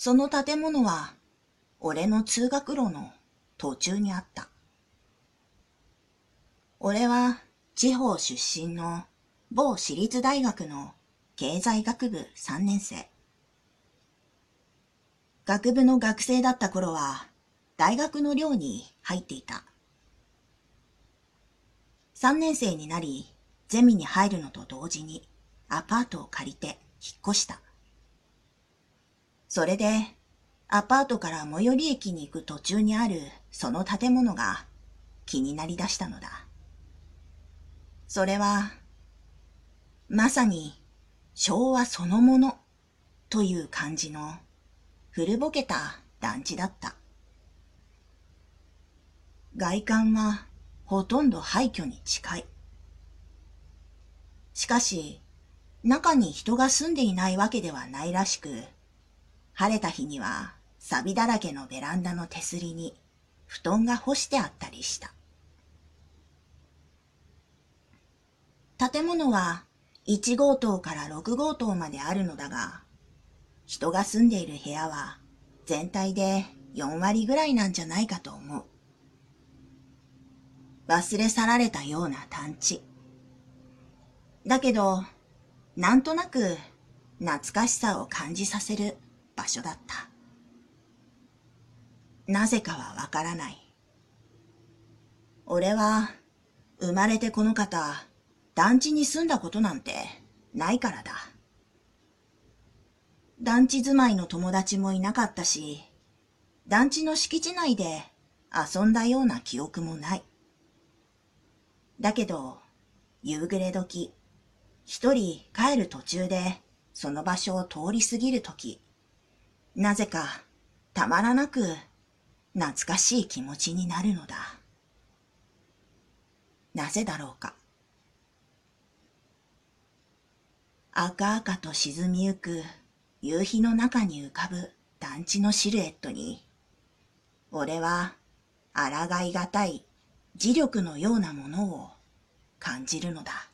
その建物は、俺の通学路の途中にあった。俺は地方出身の某私立大学の経済学部3年生。学部の学生だった頃は大学の寮に入っていた。3年生になり、ゼミに入るのと同時にアパートを借りて引っ越した。それで、アパートから最寄り駅に行く途中にあるその建物が気になりだしたのだ。それは、まさに昭和そのものという感じの古ぼけた団地だった。外観はほとんど廃墟に近い。しかし、中に人が住んでいないわけではないらしく、晴れた日には錆だらけのベランダの手すりに布団が干してあったりした。建物は1号棟から6号棟まであるのだが、人が住んでいる部屋は全体で4割ぐらいなんじゃないかと思う。忘れ去られたような団地。だけど、なんとなく懐かしさを感じさせる場所だった。なぜかはわからない。俺は生まれてこの方、団地に住んだことなんてないからだ。団地住まいの友達もいなかったし、団地の敷地内で遊んだような記憶もない。だけど、夕暮れ時、一人帰る途中でその場所を通り過ぎる時、なぜかたまらなく懐かしい気持ちになるのだ。なぜだろうか。赤々と沈みゆく夕日の中に浮かぶ団地のシルエットに、俺は抗いがたい磁力のようなものを感じるのだ。